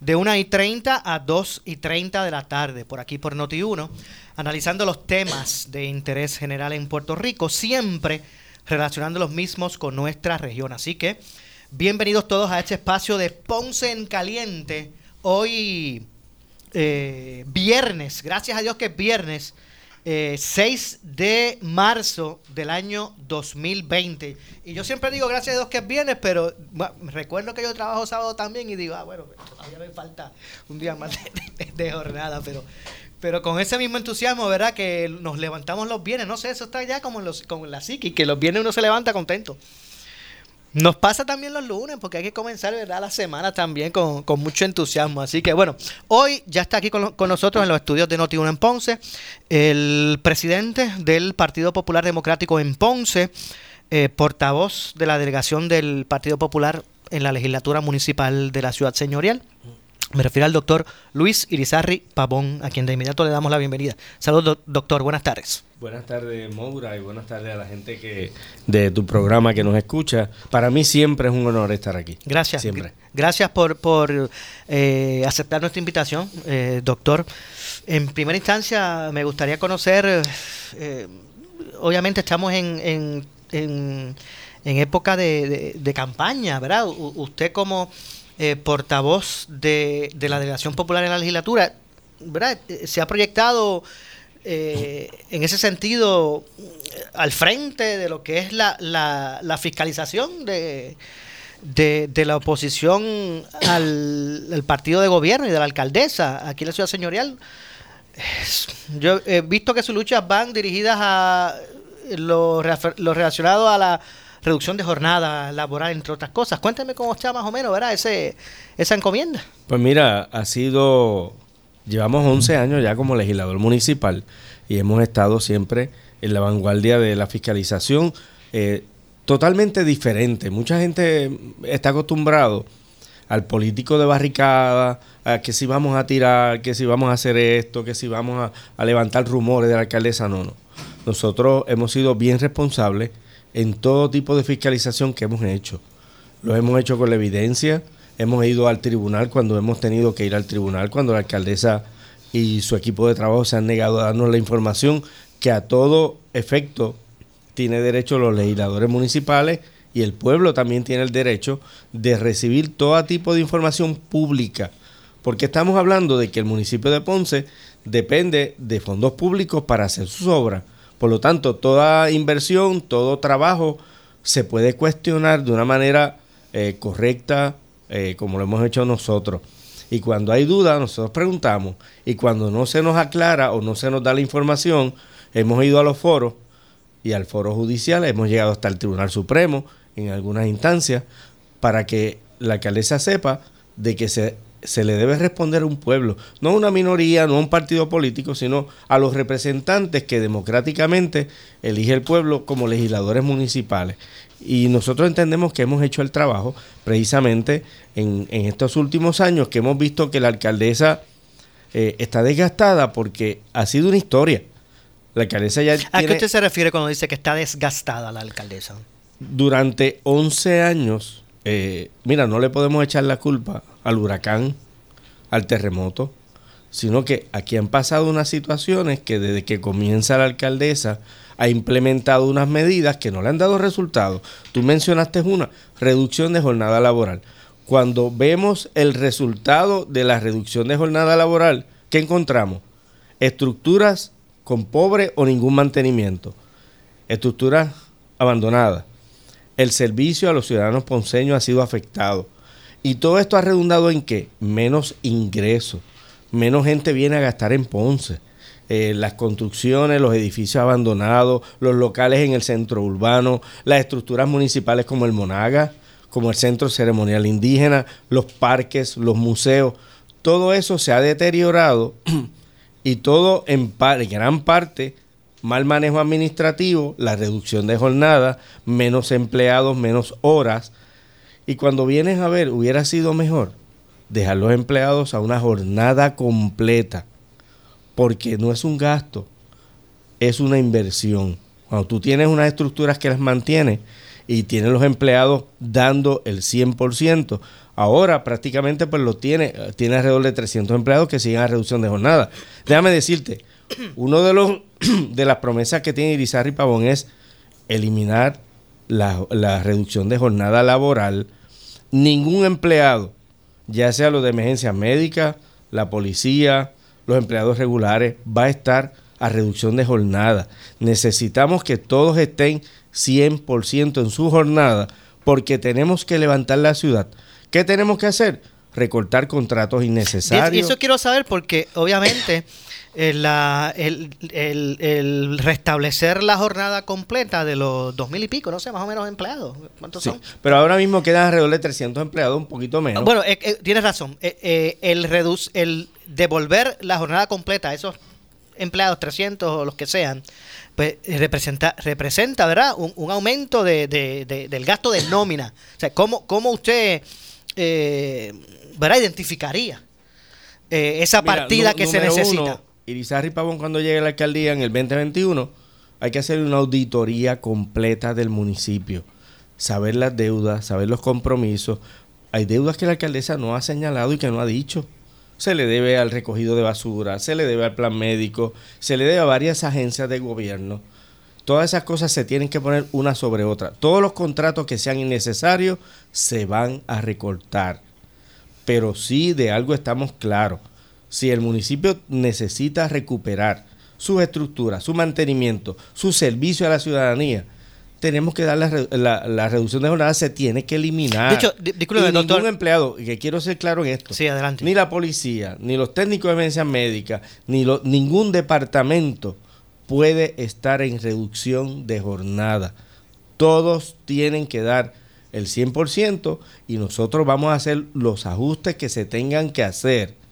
de 1 y 30 a 2 y 30 de la tarde, por aquí por Noti1, analizando los temas de interés general en Puerto Rico, siempre relacionando los mismos con nuestra región. Así que, bienvenidos todos a este espacio de Ponce en Caliente. Hoy, eh, viernes, gracias a Dios que es viernes. Eh, 6 de marzo del año 2020. Y yo siempre digo gracias a Dios que es pero bueno, recuerdo que yo trabajo sábado también y digo, ah, bueno, todavía me falta un día más de, jornada, pero, pero con ese mismo entusiasmo, ¿verdad? Que nos levantamos los viernes, no sé, eso está ya como en, los, como en la psiqui, que los viernes uno se levanta contento. Nos pasa también los lunes, porque hay que comenzar ¿verdad? la semana también con, con mucho entusiasmo. Así que bueno, hoy ya está aquí con, con nosotros en los estudios de Noti1 en Ponce, el presidente del Partido Popular Democrático en Ponce, eh, portavoz de la delegación del Partido Popular en la legislatura municipal de la ciudad señorial. Me refiero al doctor Luis Irizarri Pavón, a quien de inmediato le damos la bienvenida. Saludos, doc- doctor, buenas tardes. Buenas tardes, Moura, y buenas tardes a la gente que de tu programa que nos escucha. Para mí siempre es un honor estar aquí. Gracias. Siempre. Gr- Gracias por, por eh, aceptar nuestra invitación, eh, doctor. En primera instancia, me gustaría conocer, eh, eh, obviamente estamos en, en, en- en época de, de- de campaña, ¿verdad? U- usted como eh, portavoz de, de la Delegación Popular en la legislatura, ¿verdad? Eh, Se ha proyectado eh, en ese sentido al frente de lo que es la, la, la fiscalización de, de, de la oposición al, al partido de gobierno y de la alcaldesa aquí en la ciudad señorial. Yo he visto que sus luchas van dirigidas a lo, lo relacionado a la reducción de jornada laboral, entre otras cosas. Cuéntame cómo está más o menos, ¿verdad? Ese, esa encomienda. Pues mira, ha sido, llevamos 11 años ya como legislador municipal y hemos estado siempre en la vanguardia de la fiscalización eh, totalmente diferente. Mucha gente está acostumbrado al político de barricada, a que si vamos a tirar, que si vamos a hacer esto, que si vamos a, a levantar rumores de la alcaldesa. No, no. Nosotros hemos sido bien responsables en todo tipo de fiscalización que hemos hecho. Lo hemos hecho con la evidencia, hemos ido al tribunal cuando hemos tenido que ir al tribunal, cuando la alcaldesa y su equipo de trabajo se han negado a darnos la información que a todo efecto tiene derecho los legisladores municipales y el pueblo también tiene el derecho de recibir todo tipo de información pública. Porque estamos hablando de que el municipio de Ponce depende de fondos públicos para hacer sus obras. Por lo tanto, toda inversión, todo trabajo se puede cuestionar de una manera eh, correcta, eh, como lo hemos hecho nosotros. Y cuando hay duda, nosotros preguntamos. Y cuando no se nos aclara o no se nos da la información, hemos ido a los foros y al foro judicial, hemos llegado hasta el Tribunal Supremo en algunas instancias para que la alcaldesa sepa de que se, se le debe responder a un pueblo, no a una minoría, no a un partido político, sino a los representantes que democráticamente elige el pueblo como legisladores municipales. Y nosotros entendemos que hemos hecho el trabajo precisamente en, en estos últimos años, que hemos visto que la alcaldesa eh, está desgastada porque ha sido una historia. La alcaldesa ya ¿A qué usted se refiere cuando dice que está desgastada la alcaldesa? durante 11 años, eh, mira, no le podemos echar la culpa al huracán, al terremoto, sino que aquí han pasado unas situaciones que desde que comienza la alcaldesa ha implementado unas medidas que no le han dado resultados. Tú mencionaste una, reducción de jornada laboral. Cuando vemos el resultado de la reducción de jornada laboral, ¿qué encontramos? Estructuras con pobre o ningún mantenimiento, estructuras abandonadas, el servicio a los ciudadanos ponceños ha sido afectado. Y todo esto ha redundado en que menos ingresos, menos gente viene a gastar en Ponce. Eh, las construcciones, los edificios abandonados, los locales en el centro urbano, las estructuras municipales como el Monaga, como el Centro Ceremonial Indígena, los parques, los museos, todo eso se ha deteriorado y todo en gran parte mal manejo administrativo, la reducción de jornada, menos empleados, menos horas. Y cuando vienes a ver, hubiera sido mejor dejar los empleados a una jornada completa porque no es un gasto, es una inversión. Cuando tú tienes unas estructuras que las mantienes y tienes los empleados dando el 100%, ahora prácticamente pues lo tiene, tiene alrededor de 300 empleados que siguen a reducción de jornada. Déjame decirte, uno de los de las promesas que tiene Irizarry Pavón es eliminar la, la reducción de jornada laboral. Ningún empleado, ya sea los de emergencia médica, la policía, los empleados regulares, va a estar a reducción de jornada. Necesitamos que todos estén 100% en su jornada porque tenemos que levantar la ciudad. ¿Qué tenemos que hacer? Recortar contratos innecesarios. Eso quiero saber porque obviamente el, el, restablecer la jornada completa de los dos mil y pico, no sé, más o menos empleados. ¿Cuántos son? Pero ahora mismo quedan alrededor de 300 empleados, un poquito menos. Bueno, eh, eh, tienes razón. Eh, el, reduce, el devolver la jornada completa a esos empleados, 300 o los que sean, pues representa, representa ¿verdad? Un, aumento de, del gasto de nómina. O sea, ¿cómo, cómo usted ¿verdad? identificaría esa partida que se necesita? Irizarry Pavón cuando llegue la alcaldía en el 2021, hay que hacer una auditoría completa del municipio, saber las deudas, saber los compromisos. Hay deudas que la alcaldesa no ha señalado y que no ha dicho. Se le debe al recogido de basura, se le debe al plan médico, se le debe a varias agencias de gobierno. Todas esas cosas se tienen que poner una sobre otra. Todos los contratos que sean innecesarios se van a recortar. Pero sí de algo estamos claros si el municipio necesita recuperar sus estructuras, su mantenimiento, su servicio a la ciudadanía, tenemos que dar la, reducción de jornada, se tiene que eliminar. De hecho, disculpe, ningún empleado, que quiero ser claro en esto, sí, adelante. ni la policía, ni los técnicos de emergencia médica, ni ningún departamento puede estar en reducción de jornada. Todos tienen que dar el 100% y nosotros vamos a hacer los ajustes que se tengan que hacer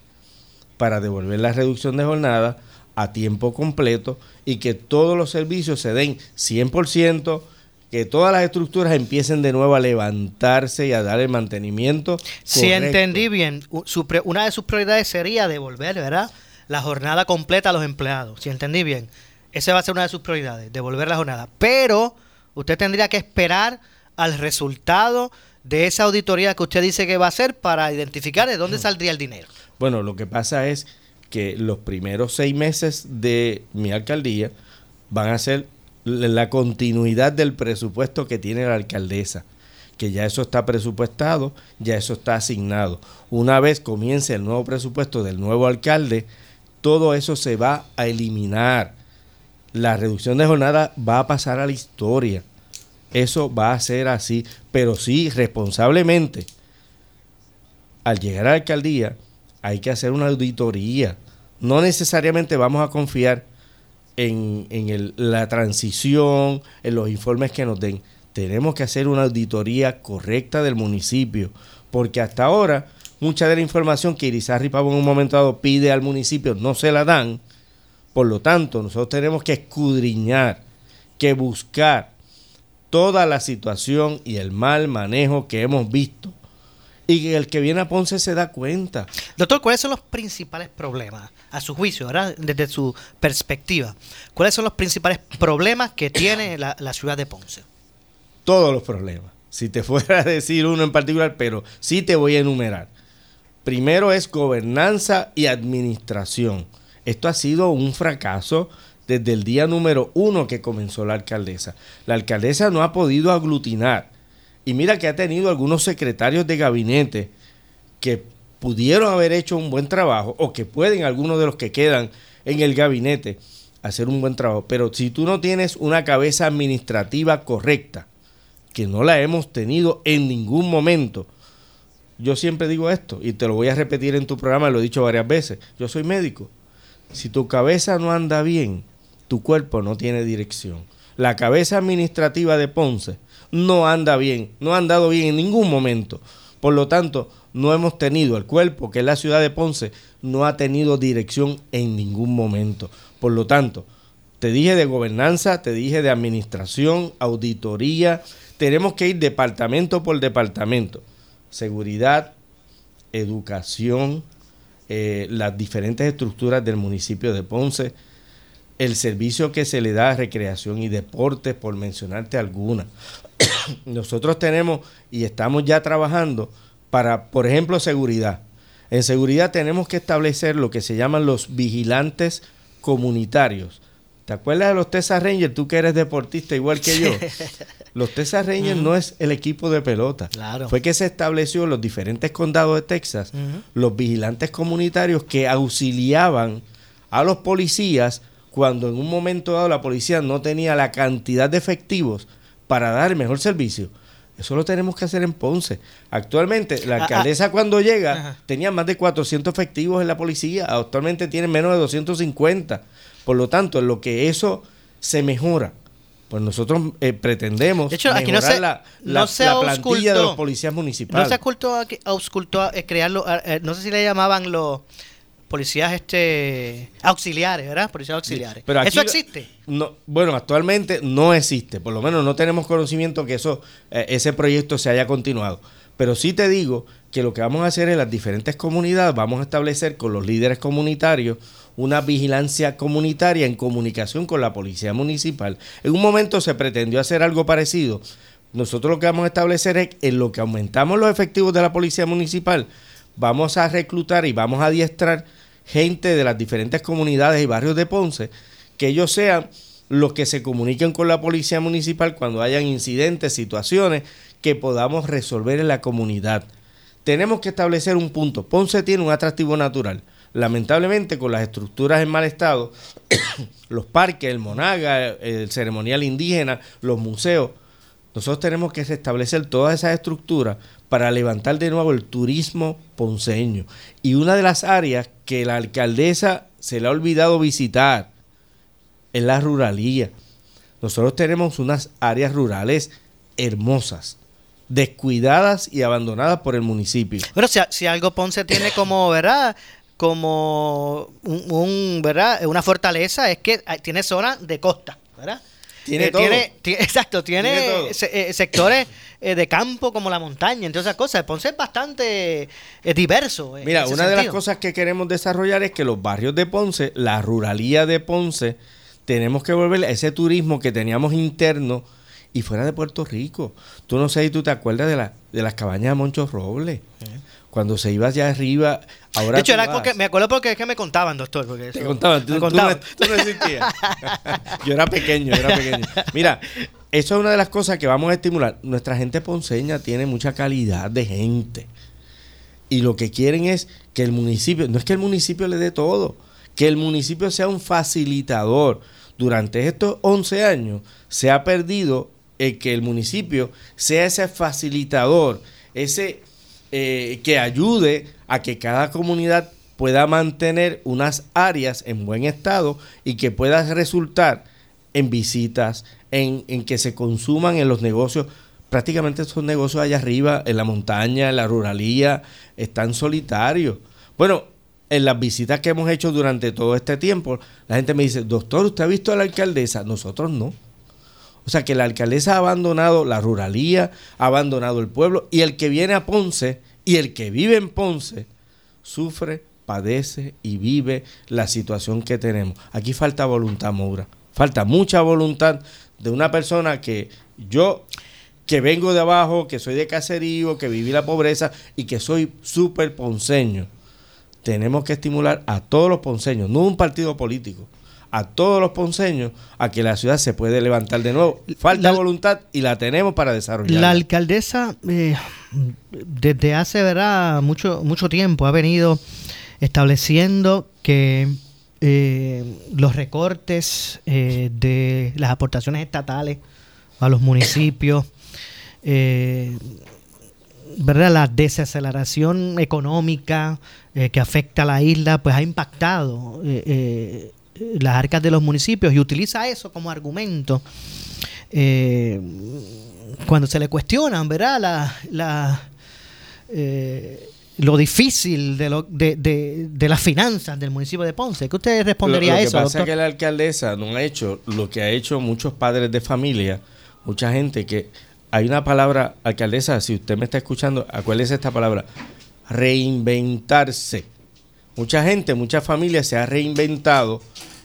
para devolver la reducción de jornada a tiempo completo y que todos los servicios se den 100%, que todas las estructuras empiecen de nuevo a levantarse y a dar el mantenimiento. Si entendí bien, una de sus prioridades sería devolver, ¿verdad? La jornada completa a los empleados. Si entendí bien, esa va a ser una de sus prioridades, devolver la jornada. Pero usted tendría que esperar al resultado de esa auditoría que usted dice que va a hacer para identificar de dónde saldría el dinero. Bueno, lo que pasa es que los primeros seis meses de mi alcaldía van a ser la continuidad del presupuesto que tiene la alcaldesa, que ya eso está presupuestado, ya eso está asignado. Una vez comience el nuevo presupuesto del nuevo alcalde, todo eso se va a eliminar. La reducción de jornada va a pasar a la historia. Eso va a ser así, pero sí responsablemente. Al llegar a la alcaldía, hay que hacer una auditoría. No necesariamente vamos a confiar en, la transición, en los informes que nos den. Tenemos que hacer una auditoría correcta del municipio, porque hasta ahora mucha de la información que Irizarry Pavo en un momento dado pide al municipio no se la dan. Por lo tanto, nosotros tenemos que escudriñar, que buscar toda la situación y el mal manejo que hemos visto y el que viene a Ponce se da cuenta. Doctor, ¿cuáles son los principales problemas, a su juicio, desde su perspectiva? ¿Cuáles son los principales problemas que tiene la, ciudad de Ponce? Todos los problemas. Si te fuera a decir uno en particular, pero sí te voy a enumerar. Primero es gobernanza y administración. Esto ha sido un fracaso desde el día número uno que comenzó la alcaldesa. La alcaldesa no ha podido aglutinar y mira que ha tenido algunos secretarios de gabinete que pudieron haber hecho un buen trabajo o que pueden algunos de los que quedan en el gabinete hacer un buen trabajo. Pero si tú no tienes una cabeza administrativa correcta, que no la hemos tenido en ningún momento. Yo siempre digo esto y te lo voy a repetir en tu programa, lo he dicho varias veces. Yo soy médico. Si tu cabeza no anda bien, tu cuerpo no tiene dirección. La cabeza administrativa de Ponce no anda bien, no ha andado bien en ningún momento. Por lo tanto, no hemos tenido, el cuerpo, que es la ciudad de Ponce, no ha tenido dirección en ningún momento. Por lo tanto, te dije de gobernanza, te dije de administración, auditoría, tenemos que ir departamento por departamento. Seguridad, educación, eh, las diferentes estructuras del municipio de Ponce, el servicio que se le da a recreación y deportes, por mencionarte alguna. Nosotros tenemos y estamos ya trabajando para, por ejemplo, seguridad. En seguridad tenemos que establecer lo que se llaman los vigilantes comunitarios. ¿Te acuerdas de los Texas Rangers? Tú que eres deportista igual que yo. Los Texas Rangers no es el equipo de pelota. Fue que se estableció en los diferentes condados de Texas los vigilantes comunitarios que auxiliaban a los policías cuando en un momento dado la policía no tenía la cantidad de efectivos para dar el mejor servicio. Eso lo tenemos que hacer en Ponce. Actualmente, la ah, ah. alcaldesa cuando llega tenía más de 400 efectivos en la policía, actualmente tiene menos de 250. Por lo tanto, en lo que eso se mejora, pues nosotros eh, pretendemos de hecho, aquí no se, la, plantilla de los policías municipales. No se ocultó, auscultó, eh, crearlo, eh, no sé si le llamaban los policías este auxiliares, ¿verdad? Policías auxiliares. pero ¿Eso existe? No, bueno, actualmente no existe. Por lo menos no tenemos conocimiento que eso, eh, ese proyecto se haya continuado. Pero sí te digo que lo que vamos a hacer en las diferentes comunidades, vamos a establecer con los líderes comunitarios una vigilancia comunitaria en comunicación con la policía municipal. En un momento se pretendió hacer algo parecido. Nosotros lo que vamos a establecer es en lo que aumentamos los efectivos de la policía municipal, vamos a reclutar y vamos a adiestrar gente de las diferentes comunidades y barrios de Ponce, que ellos sean los que se comuniquen con la policía municipal cuando hayan incidentes, situaciones que podamos resolver en la comunidad. Tenemos que establecer un punto. Ponce tiene un atractivo natural. Lamentablemente, con las estructuras en mal estado, los parques, el Monaga, el ceremonial indígena, los museos, nosotros tenemos que restablecer todas esas estructuras para levantar de nuevo el turismo ponceño. Y una de las áreas que la alcaldesa se le ha olvidado visitar es la ruralía. Nosotros tenemos unas áreas rurales hermosas, descuidadas y abandonadas por el municipio. Bueno, si, si algo Ponce tiene como, ¿verdad? Como un, ¿verdad? una fortaleza es que tiene zona de costa, ¿verdad? Tiene, eh, exacto, tiene, eh, sectores eh, de campo como la montaña, entre otras cosas. Ponce es bastante diverso. Mira, una de las cosas que queremos desarrollar es que los barrios de Ponce, la ruralía de Ponce, tenemos que volver a ese turismo que teníamos interno y fuera de Puerto Rico. Tú no sé si tú te acuerdas de, la, de las cabañas de Moncho Robles cuando se iba allá arriba, ahora. De hecho, era porque, me acuerdo porque es que me contaban, doctor. Porque Te contaban, tú, No, existías. yo era pequeño, yo era pequeño. Mira, eso es una de las cosas que vamos a estimular. Nuestra gente ponceña tiene mucha calidad de gente. Y lo que quieren es que el municipio, no es que el municipio le dé todo, que el municipio sea un facilitador. Durante estos 11 años se ha perdido el que el municipio sea ese facilitador, ese eh, que ayude a que cada comunidad pueda mantener unas áreas en buen estado y que pueda resultar en visitas, en, que se consuman en los negocios. Prácticamente esos negocios allá arriba, en la montaña, en la ruralía, están solitarios. Bueno, en las visitas que hemos hecho durante todo este tiempo, la gente me dice, doctor, ¿usted ha visto a la alcaldesa? Nosotros no. O sea que la alcaldesa ha abandonado la ruralía, ha abandonado el pueblo y el que viene a Ponce y el que vive en Ponce sufre, padece y vive la situación que tenemos. Aquí falta voluntad, Moura. Falta mucha voluntad de una persona que yo, que vengo de abajo, que soy de caserío, que viví la pobreza y que soy súper ponceño. Tenemos que estimular a todos los ponceños, no un partido político a todos los ponceños a que la ciudad se puede levantar de nuevo. Falta voluntad y la tenemos para desarrollar. La alcaldesa eh, desde hace ¿verdad? Mucho, mucho tiempo ha venido estableciendo que eh, los recortes eh, de las aportaciones estatales a los municipios eh, ¿verdad? La desaceleración económica que afecta a la isla, pues ha impactado las arcas de los municipios y utiliza eso como argumento. cuando se le cuestionan, ¿verdad? La, lo difícil de, lo, de, de, las finanzas del municipio de Ponce. ¿Qué usted respondería a eso? Lo que pasa es que la alcaldesa no ha hecho lo que ha hecho muchos padres de familia, mucha gente que hay una palabra, alcaldesa, si usted me está escuchando, acuérdese esta palabra, reinventarse. Mucha gente, mucha familia se ha reinventado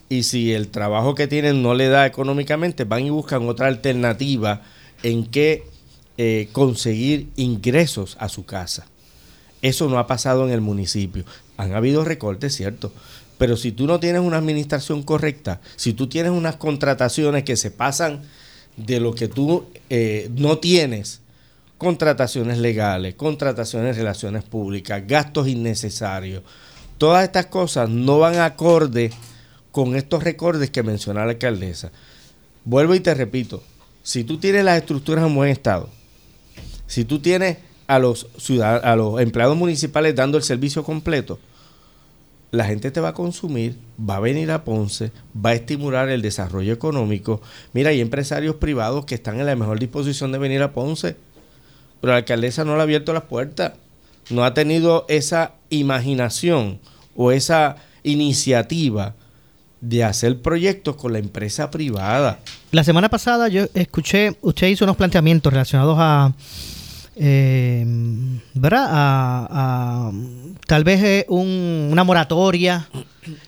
y si el trabajo que tienen no le da económicamente, van y buscan otra alternativa en que eh, conseguir ingresos a su casa. Eso no ha pasado en el municipio. Han habido recortes, cierto, pero si tú no tienes una administración correcta, si tú tienes unas contrataciones que se pasan de lo que tú eh, no tienes, contrataciones legales, contrataciones de relaciones públicas, gastos innecesarios. Todas estas cosas no van acorde con estos recordes que menciona la alcaldesa. Vuelvo y te repito, si tú tienes las estructuras en buen estado, si tú tienes a los, a los empleados municipales dando el servicio completo, la gente te va a consumir, va a venir a Ponce, va a estimular el desarrollo económico. Mira, hay empresarios privados que están en la mejor disposición de venir a Ponce, pero la alcaldesa no le ha abierto las puertas, no ha tenido esa imaginación o esa iniciativa de hacer proyectos con la empresa privada. La semana pasada yo escuché, usted hizo unos planteamientos relacionados a eh, ¿verdad? A, tal vez eh, una moratoria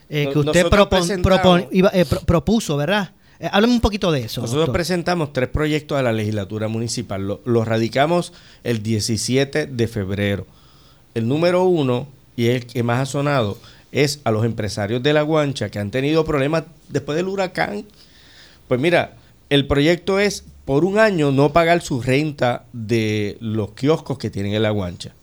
eh, que usted eh, propuso, ¿verdad? háblame un poquito de eso. Nosotros presentamos tres proyectos a la legislatura municipal. Los radicamos el 17 de febrero. El número uno, y el que más ha sonado, es a los empresarios de La Guancha que han tenido problemas después del huracán. Pues mira, el proyecto es por un año no pagar su renta de los kioscos que tienen en la guancha.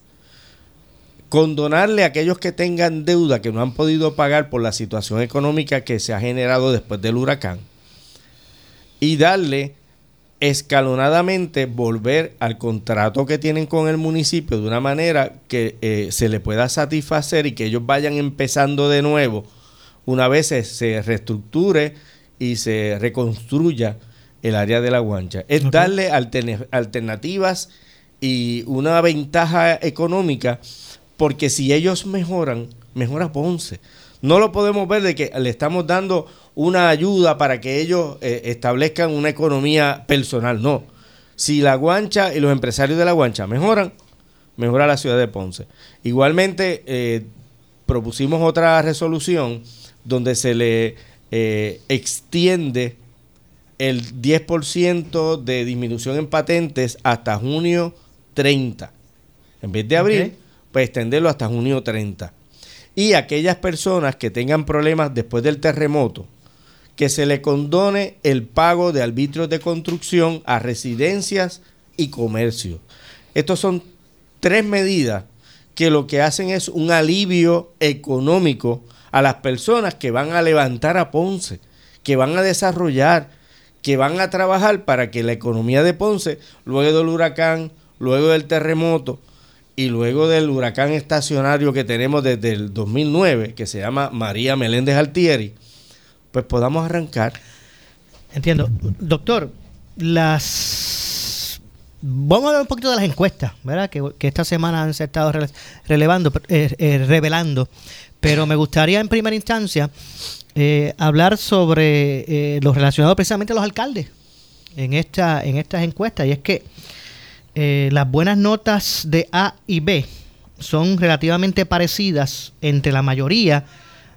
Condonarle a aquellos que tengan deuda que no han podido pagar por la situación económica que se ha generado después del huracán. Y darle escalonadamente volver al contrato que tienen con el municipio de una manera que eh, se le pueda satisfacer y que ellos vayan empezando de nuevo una vez se reestructure y se reconstruya el área de la guancha. Es darle alternativas y una ventaja económica, porque si ellos mejoran, mejora Ponce. No lo podemos ver de que le estamos dando una ayuda para que ellos eh, establezcan una economía personal. No. Si la guancha y los empresarios de la guancha mejoran, mejora la ciudad de Ponce. Igualmente, eh, propusimos otra resolución donde se le eh, extiende el 10% de disminución en patentes hasta junio 30. En vez de abril, pues extenderlo hasta junio 30. Y aquellas personas que tengan problemas después del terremoto, que se le condone el pago de arbitrios de construcción a residencias y comercios. Estos son tres medidas que lo que hacen es un alivio económico a las personas que van a levantar a Ponce, que van a desarrollar, que van a trabajar para que la economía de Ponce, luego del huracán, luego del terremoto y luego del huracán estacionario que tenemos desde el 2009, que se llama María Meléndez Altieri, pues podamos arrancar. Entiendo. Doctor, las... Vamos a hablar un poquito de las encuestas, ¿verdad? Que, esta semana han estado relevando, eh, eh, revelando. Pero me gustaría en primera instancia eh, hablar sobre eh, lo relacionado precisamente a los alcaldes en, esta, en estas encuestas. Y es que eh, las buenas notas de A y B son relativamente parecidas entre la mayoría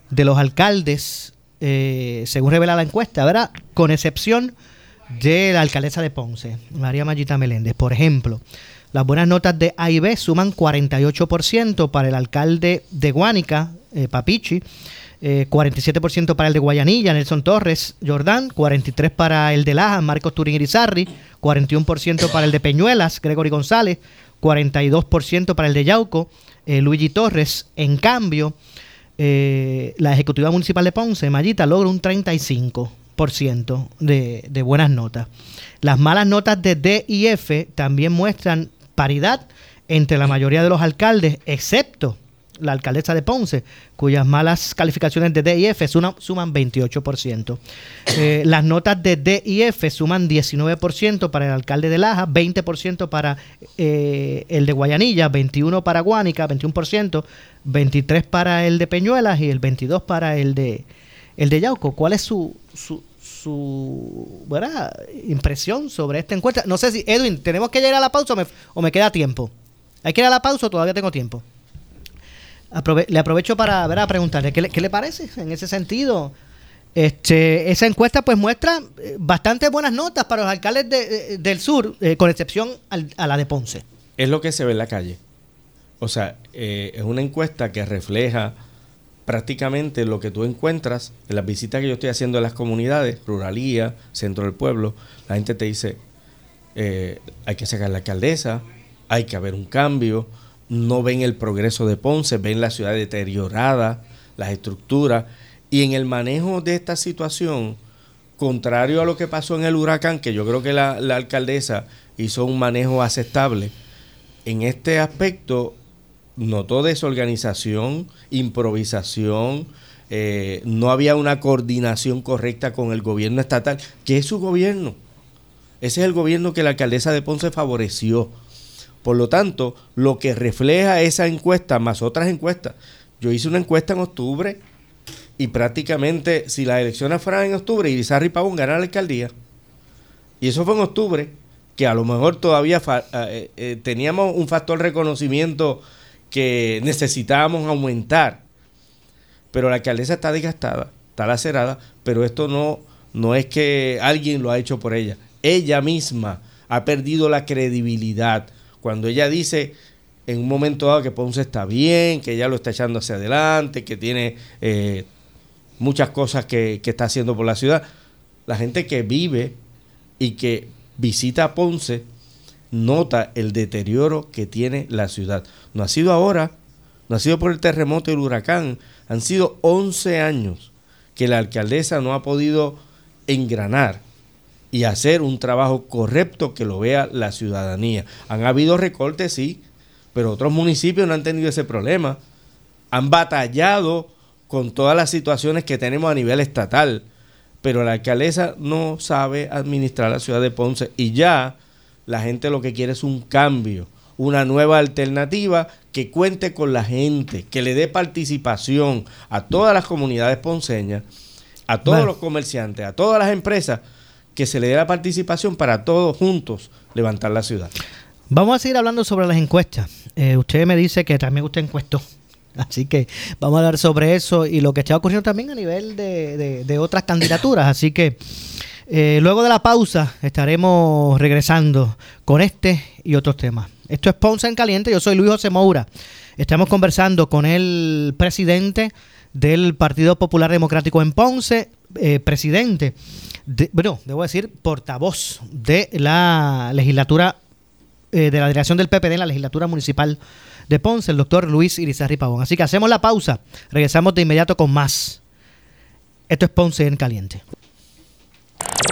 de los alcaldes, según revela la encuesta, ¿verdad? Con excepción de la alcaldesa de Ponce, María Mayita Meléndez. Por ejemplo, las buenas notas de A y B suman 48% para el alcalde de Guánica, Papichi, 47% eh, para el de Guayanilla, Nelson Torres, Jordán, 43% para el de Laja, Marcos Turín Irizarri, 41% para el de Peñuelas, Gregory González, 42% para el de Yauco, eh, Luigi Torres. En cambio, eh, la Ejecutiva Municipal de Ponce, Mayita, logra un 35%. 100% de, de buenas notas. Las malas notas de D y F también muestran paridad entre la mayoría de los alcaldes, excepto la alcaldesa de Ponce, cuyas malas calificaciones de D y F suman, suman 28%. Eh, las notas de D y F suman 19% para el alcalde de Laja, 20% para eh, el de Guayanilla, 21% para Guánica, 21%, 23% para el de Peñuelas y el 22% para el de, el de Yauco. ¿Cuál es su, su, su ¿verdad? impresión sobre esta encuesta? No sé si, Edwin, ¿tenemos que llegar a la pausa o me, o me queda tiempo? ¿Hay que ir a la pausa o todavía tengo tiempo? Le aprovecho para ver, a preguntarle ¿qué le, parece en ese sentido. Este, esa encuesta pues muestra eh, bastante buenas notas para los alcaldes de, del sur, eh, con excepción a la de Ponce. Es lo que se ve en la calle. O sea, eh, es una encuesta que refleja prácticamente lo que tú encuentras en las visitas que yo estoy haciendo en las comunidades, ruralía, centro del pueblo. La gente te dice, hay que sacar la alcaldesa, hay que haber un cambio, no ven el progreso de Ponce, ven la ciudad deteriorada, las estructuras, y en el manejo de esta situación, contrario a lo que pasó en el huracán, que yo creo que la, alcaldesa hizo un manejo aceptable, en este aspecto notó desorganización, improvisación, eh, no había una coordinación correcta con el gobierno estatal, que es su gobierno. Ese es el gobierno que la alcaldesa de Ponce favoreció. Por lo tanto, lo que refleja esa encuesta más otras encuestas, yo hice una encuesta en octubre y prácticamente si las elecciones fueran en octubre, Irizarry Pavón gana la alcaldía. Y eso fue en octubre, que a lo mejor todavía eh, eh, teníamos un factor reconocimiento que necesitábamos aumentar. Pero la alcaldesa está desgastada, está lacerada, pero esto no, no es que alguien lo ha hecho por ella. Ella misma ha perdido la credibilidad cuando ella dice en un momento dado que Ponce está bien, que ella lo está echando hacia adelante, que tiene eh, muchas cosas que, está haciendo por la ciudad, la gente que vive y que visita Ponce nota el deterioro que tiene la ciudad. No ha sido ahora, no ha sido por el terremoto y el huracán, han sido 11 años que la alcaldesa no ha podido engranar y hacer un trabajo correcto que lo vea la ciudadanía. Han habido recortes, sí, pero otros municipios no han tenido ese problema. Han batallado con todas las situaciones que tenemos a nivel estatal, pero la alcaldesa no sabe administrar la ciudad de Ponce y ya la gente lo que quiere es un cambio, una nueva alternativa que cuente con la gente, que le dé participación a todas las comunidades ponceñas, a todos los comerciantes, a todas las empresas que se le dé la participación para todos juntos levantar la ciudad. Vamos a seguir hablando sobre las encuestas. Eh, usted me dice que también usted encuestó. Así que vamos a hablar sobre eso y lo que está ocurriendo también a nivel de, otras candidaturas. Así que eh, luego de la pausa estaremos regresando con este y otros temas. Esto es Ponce en Caliente. Yo soy Luis José Moura. Estamos conversando con el presidente del Partido Popular Democrático en Ponce, eh, presidente bueno, debo decir, portavoz de la legislatura, eh, de la dirección del PPD en la legislatura municipal de Ponce, el doctor Luis Irizarri Pavón. Así que hacemos la pausa, regresamos de inmediato con más. Esto es Ponce en Caliente.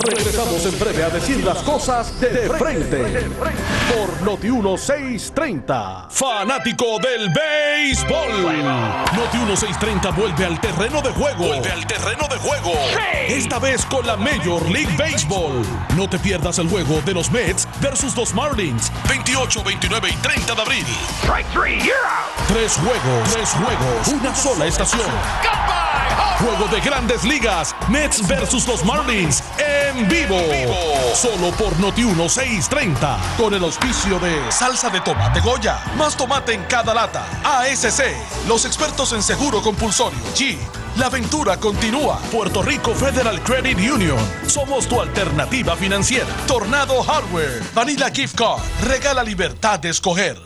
Regresamos en breve a decir las cosas de, frente. Por Noti 1630. Fanático del béisbol. Noti 1630 vuelve al terreno de juego. Vuelve al terreno de juego. Esta vez con la Major League Baseball. No te pierdas el juego de los Mets versus los Marlins. 28, 29 y 30 de abril. Tres juegos, tres juegos, una sola estación. Juego de grandes ligas. Mets versus los Marlins en vivo. Solo por Noti 1630. Con el auspicio de Salsa de Tomate Goya. Más tomate en cada lata. ASC. Los expertos en seguro compulsorio. G. La aventura continúa. Puerto Rico Federal Credit Union. Somos tu alternativa financiera. Tornado Hardware. Vanilla Gift Card. Regala libertad de escoger.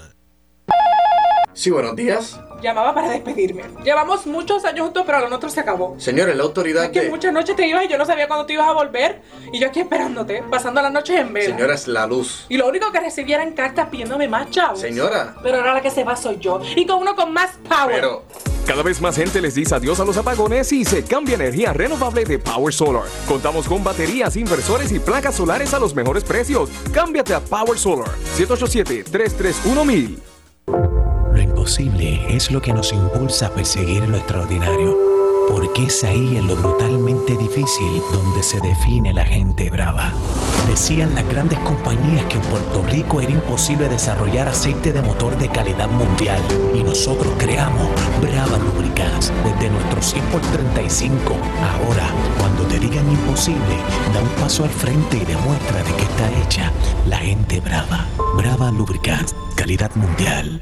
Sí, buenos días. Llamaba para despedirme. Llevamos muchos años juntos, pero lo nuestro se acabó. Señores, la autoridad es que muchas noches te ibas y yo no sabía cuándo te ibas a volver. Y yo aquí esperándote, pasando las noches en vela. Señora, es la luz. Y lo único que recibía eran cartas pidiéndome más chavos. Señora. Pero ahora la que se va soy yo. Y con uno con más power. Pero... Cada vez más gente les dice adiós a los apagones y se cambia energía renovable de Power Solar. Contamos con baterías, inversores y placas solares a los mejores precios. Cámbiate a Power Solar 787-331-1000. Lo imposible es lo que nos impulsa a perseguir lo extraordinario. Porque es ahí en lo brutalmente difícil donde se define la gente brava. Decían las grandes compañías que en Puerto Rico era imposible desarrollar aceite de motor de calidad mundial. Y nosotros creamos Brava Lubricants desde nuestro 100 por 35. Ahora, cuando te digan imposible, da un paso al frente y demuestra de que está hecha la gente brava. Brava Lubricants, calidad mundial.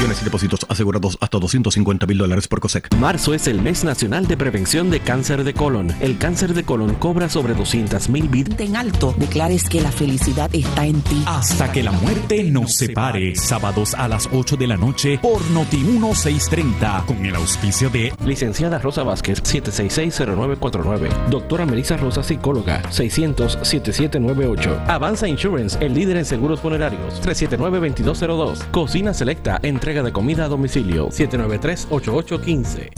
Y depósitos asegurados hasta 250 mil dólares por COSEC. Marzo es el mes nacional de prevención de cáncer de colon. El cáncer de colon cobra sobre 200 mil vidas. En alto, declares que la felicidad está en ti. Hasta que la muerte nos separe. Sábados a las 8 de la noche por Noti 1630. Con el auspicio de Licenciada Rosa Vázquez, 7660949. Doctora Melissa Rosa, psicóloga, 600-7798. Avanza Insurance, el líder en seguros funerarios, 379-2202. Cocina Selecta, entrega de comida a domicilio, 793-8815.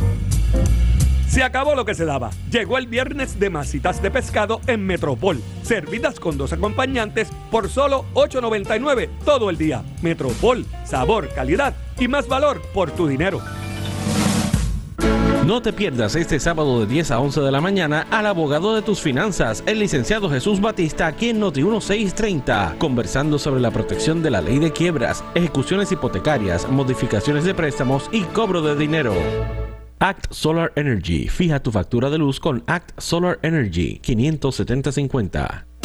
Se acabó lo que se daba. Llegó el viernes de masitas de pescado en Metropol, servidas con dos acompañantes por solo $8.99 todo el día. Metropol, sabor, calidad y más valor por tu dinero. No te pierdas este sábado de 10 a 11 de la mañana al abogado de tus finanzas, el licenciado Jesús Batista, aquí en Noti 1630, conversando sobre la protección de la ley de quiebras, ejecuciones hipotecarias, modificaciones de préstamos y cobro de dinero. Act Solar Energy. Fija tu factura de luz con Act Solar Energy 57050.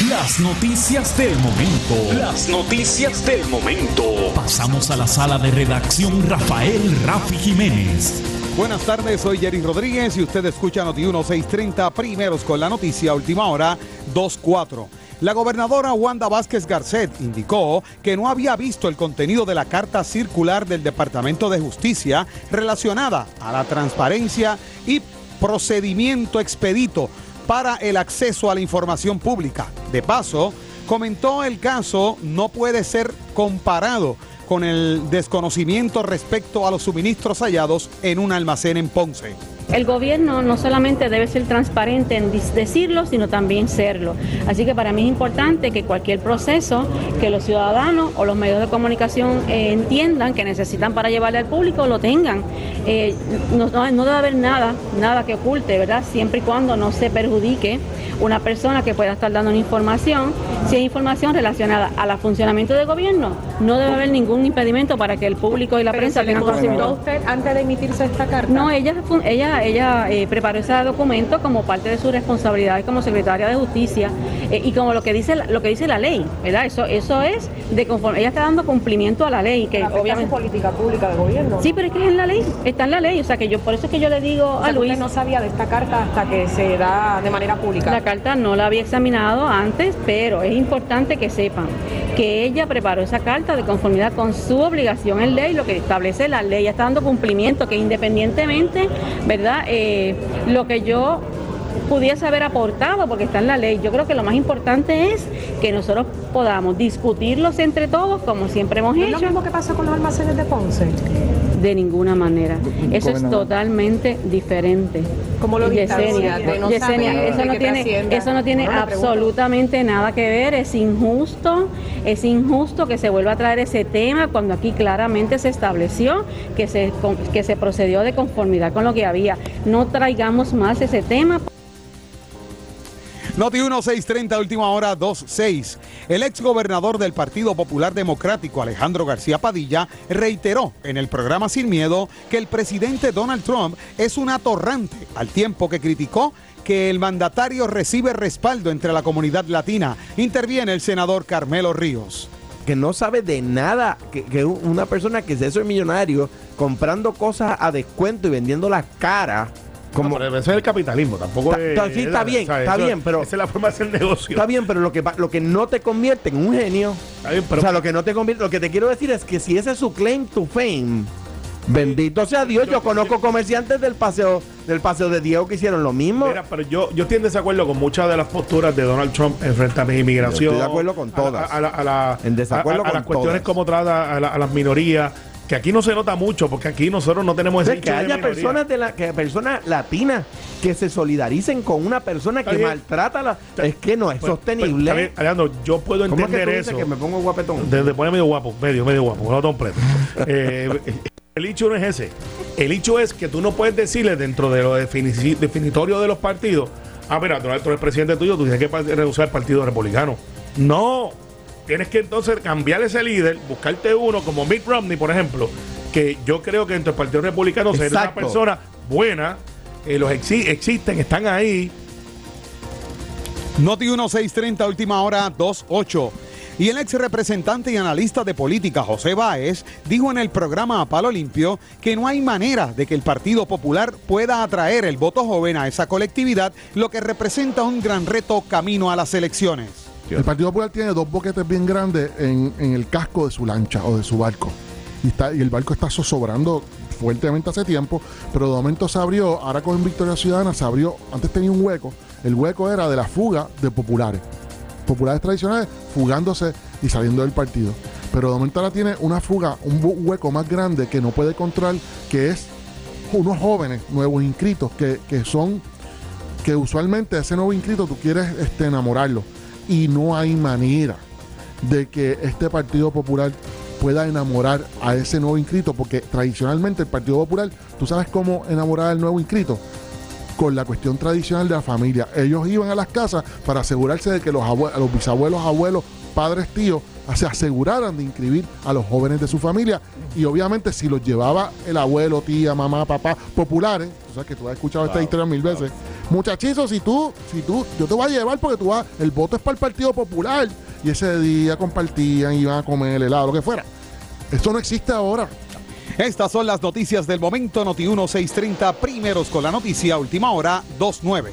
las noticias del momento. Las noticias del momento. Pasamos a la sala de redacción Rafael Rafi Jiménez. Buenas tardes, soy Jerry Rodríguez y usted escucha Noti 1630 primeros con la noticia última hora 24. La gobernadora Wanda Vázquez Garcet indicó que no había visto el contenido de la carta circular del Departamento de Justicia relacionada a la transparencia y procedimiento expedito para el acceso a la información pública. De paso, comentó el caso no puede ser comparado con el desconocimiento respecto a los suministros hallados en un almacén en Ponce. El gobierno no solamente debe ser transparente en decirlo, sino también serlo. Así que para mí es importante que cualquier proceso que los ciudadanos o los medios de comunicación eh, entiendan que necesitan para llevarle al público lo tengan. Eh, no, debe haber nada, nada que oculte, ¿verdad? Siempre y cuando no se perjudique una persona que pueda estar dando una información. Si hay información relacionada al funcionamiento del gobierno, no debe haber ningún impedimento para que el público y la Pero prensa tengan a conocimiento. usted antes de emitirse esta carta? No, ella, fu- ella, ella eh, preparó ese documento como parte de sus responsabilidades como secretaria de justicia eh, y como lo que dice la- lo que dice la ley, ¿verdad? Eso eso es de conforme ella está dando cumplimiento a la ley que Afecta obviamente política pública de gobierno. Sí, pero es que es en la ley, está en la ley, o sea que yo por eso es que yo le digo O sea, a Luis usted no sabía de esta carta hasta que se da de manera pública. la carta no la había examinado antes, pero es importante que sepan que ella preparó esa carta de conformidad con su obligación en ley, lo que establece la ley, ya está dando cumplimiento, que independientemente, ¿verdad? Eh, lo que yo pudiese haber aportado, porque está en la ley, yo creo que lo más importante es que nosotros podamos discutirlos entre todos, como siempre hemos ¿No es hecho. lo mismo que pasó con los almacenes de Ponce? De ninguna manera. Eso es totalmente diferente. ¿Cómo lo Yesenia, de no Yesenia, eso no tiene, eso no tiene No, le pregunto. absolutamente nada que ver. Es injusto, es injusto que se vuelva a traer ese tema cuando aquí claramente se estableció que se que se procedió de conformidad con lo que había. No traigamos más ese tema. Noti 1630, última hora 26. El ex gobernador del Partido Popular Democrático, Alejandro García Padilla, reiteró en el programa Sin Miedo que el presidente Donald Trump es un atorrante, al tiempo que criticó que el mandatario recibe respaldo entre la comunidad latina. Interviene el senador Carmelo Ríos. que no sabe de nada, que, una persona que se hizo millonario comprando cosas a descuento y vendiendo las caras. Como, pero ese es el capitalismo, tampoco Está- es- está- sí, está es- bien, o sea, está eso- bien, pero- Esa es la forma de hacer negocio. Está bien, pero lo que, lo que no te convierte en un genio. pero- o sea, lo que no te convierte. Lo que te quiero decir es que si ese es su claim to fame. Bendito sea Dios, yo conozco comerciantes del paseo del paseo de Diego que hicieron lo mismo. Mira, pero yo, yo estoy en desacuerdo con muchas de las posturas de Donald Trump en frente a la inmigración. Yo estoy de acuerdo con a la- todas. A, la- a la- En desacuerdo a- a- a las con cuestiones como trata a, la- a las minorías, que aquí no se nota mucho, porque aquí nosotros no tenemos O sea, ese que de haya personas de la que personas latinas que se solidaricen con una persona que maltrata a la es que no es Pues- sostenible. pues, está bien, Alejandro, yo puedo ¿Cómo es que entender tú dices eso. que me pongo guapetón? Desde pone medio guapo, medio, medio guapo, no completo. Eh, el hecho no es ese. El hecho es que tú no puedes decirle dentro de lo defini- definitorio de los partidos, ah, mira, Donald Trump es presidente tuyo, tú tienes que renunciar al Partido Republicano. No. Tienes que entonces cambiar ese líder, buscarte uno como Mitt Romney, por ejemplo, que yo creo que dentro del Partido Republicano sería una persona buena, eh, los exi- existen, están ahí, Noti 1630, última hora 28. Y el ex representante y analista de política José Báez dijo en el programa A Palo Limpio que no hay manera de que el Partido Popular pueda atraer el voto joven a esa colectividad, lo que representa un gran reto camino a las elecciones. El Partido Popular tiene dos boquetes bien grandes en, el casco de su lancha o de su barco. Y, está, y el barco está zozobrando fuertemente hace tiempo, pero de momento se abrió, ahora con Victoria Ciudadana se abrió, antes tenía un hueco, el hueco era de la fuga de populares. Populares tradicionales fugándose y saliendo del partido. Pero de momento ahora tiene una fuga, un hueco más grande que no puede controlar, que es unos jóvenes nuevos inscritos que, que son que usualmente ese nuevo inscrito tú quieres este, enamorarlo y no hay manera de que este Partido Popular pueda enamorar a ese nuevo inscrito porque tradicionalmente el Partido Popular, tú sabes cómo enamorar al nuevo inscrito con la cuestión tradicional de la familia. Ellos iban a las casas para asegurarse de que los, abue- los bisabuelos, abuelos, padres, tíos se aseguraran de inscribir a los jóvenes de su familia. Y obviamente si los llevaba el abuelo, tía, mamá, papá, populares, tú sabes que tú has escuchado esta historia mil veces, muchachitos, si tú, si tú, yo te voy a llevar porque tú vas, el voto es para el Partido Popular y ese día compartían, iban a comer helado, lo que fuera. Esto no existe ahora. Estas son las noticias del momento Noti 1630, primeros con la noticia, última hora 29.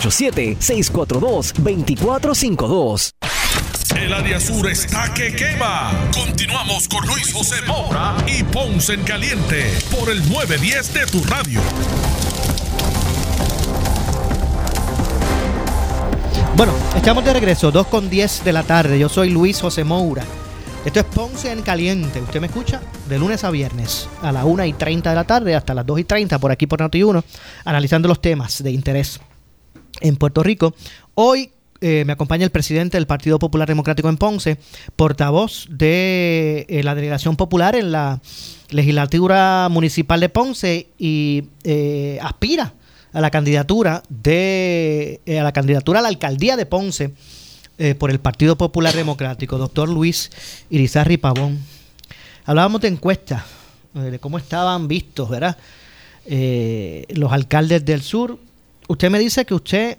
787-642-2452. El área sur está que quema. Continuamos con Luis José Moura y Ponce en Caliente por el 910 de tu radio. Bueno, estamos de regreso, 2 con 10 de la tarde. Yo soy Luis José Moura. Esto es Ponce en Caliente. Usted me escucha de lunes a viernes a las 1 y 30 de la tarde hasta las 2 y 30 por aquí por Noti1, analizando los temas de interés en Puerto Rico. Hoy eh, me acompaña el presidente del Partido Popular Democrático en Ponce, portavoz de eh, la delegación popular en la legislatura municipal de Ponce y eh, aspira a la candidatura de a la candidatura a la alcaldía de Ponce por el Partido Popular Democrático, doctor Luis Irizarri Pavón. Hablábamos de encuestas, de cómo estaban vistos, ¿verdad? los alcaldes del sur. Usted me dice que usted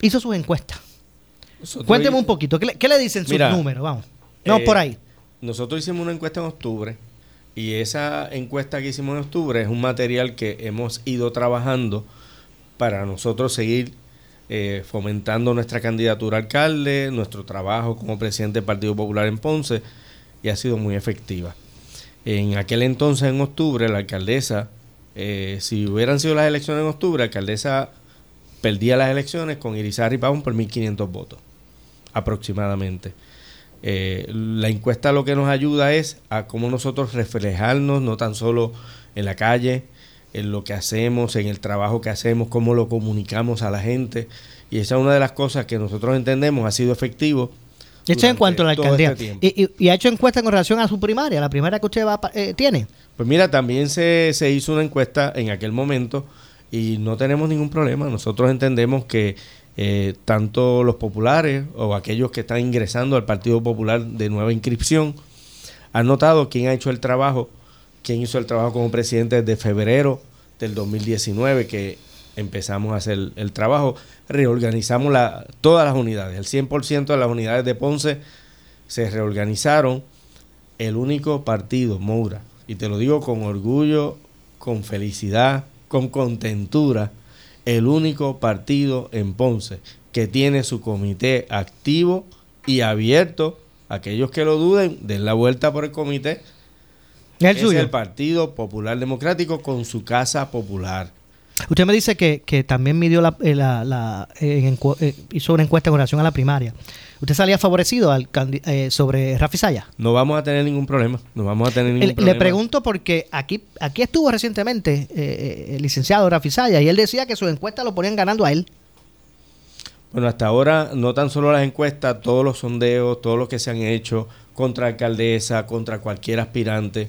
hizo sus encuestas. Nosotros Cuénteme un poquito. ¿Qué le, qué le dicen sus números? Vamos. No, eh, por ahí. Nosotros hicimos una encuesta en octubre y esa encuesta que hicimos en octubre es un material que hemos ido trabajando para nosotros seguir eh, fomentando nuestra candidatura a alcalde, nuestro trabajo como presidente del Partido Popular en Ponce y ha sido muy efectiva. En aquel entonces, en octubre, la alcaldesa, eh, si hubieran sido las elecciones en octubre, la alcaldesa perdía las elecciones con Irizarry Pavón por 1.500 votos aproximadamente. Eh, la encuesta lo que nos ayuda es a cómo nosotros reflejarnos, no tan solo en la calle, en lo que hacemos, en el trabajo que hacemos, cómo lo comunicamos a la gente. Y esa es una de las cosas que nosotros entendemos ha sido efectivo. Esto en cuanto a la alcaldía. este tiempo. y, y- y ha hecho encuesta con relación a su primaria, la primaria que usted va, eh, tiene. Pues mira, también se, se hizo una encuesta en aquel momento y no tenemos ningún problema. Nosotros entendemos que eh, tanto los populares o aquellos que están ingresando al Partido Popular de nueva inscripción han notado quién ha hecho el trabajo, quién hizo el trabajo como presidente desde febrero del 2019 que empezamos a hacer el trabajo, reorganizamos todas las unidades, el 100% de las unidades de Ponce se reorganizaron. El único partido, Moura, y te lo digo con orgullo, con felicidad, con contentura, el único partido en Ponce que tiene su comité activo y abierto. Aquellos que lo duden, den la vuelta por el comité. ¿Es el es suyo? el Partido Popular Democrático con su casa popular. Usted me dice que, que también midió la, eh, la- la- eh, en encu- eh, hizo una encuesta con relación a la primaria. ¿Usted salía favorecido al eh, sobre Rafi Saya? No vamos a tener ningún problema. No vamos a tener ningún Le, problema. le pregunto porque aquí, aquí estuvo recientemente eh, eh, el licenciado Rafi Saya y él decía que sus encuestas lo ponían ganando a él. Bueno, hasta ahora no tan solo las encuestas, todos los sondeos, todos los que se han hecho contra alcaldesa, contra cualquier aspirante,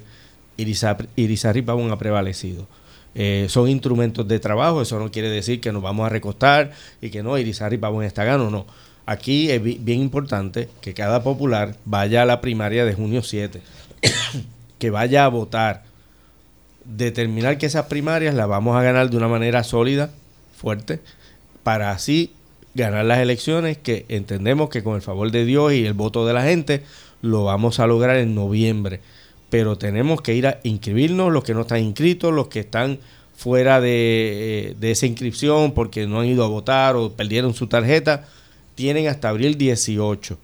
Irizar- Irizarry Pavón ha prevalecido. Eh, son instrumentos de trabajo, eso no quiere decir que nos vamos a recostar y que no, Irizarry Pavón está ganando, no. Aquí es bi- bien importante que cada popular vaya a la primaria de junio 7, que vaya a votar, determinar que esas primarias las vamos a ganar de una manera sólida, fuerte, para así ganar las elecciones que entendemos que con el favor de Dios y el voto de la gente lo vamos a lograr en noviembre. Pero tenemos que ir a inscribirnos, los que no están inscritos, los que están fuera de, eh, de esa inscripción porque no han ido a votar o perdieron su tarjeta, tienen hasta abril 18.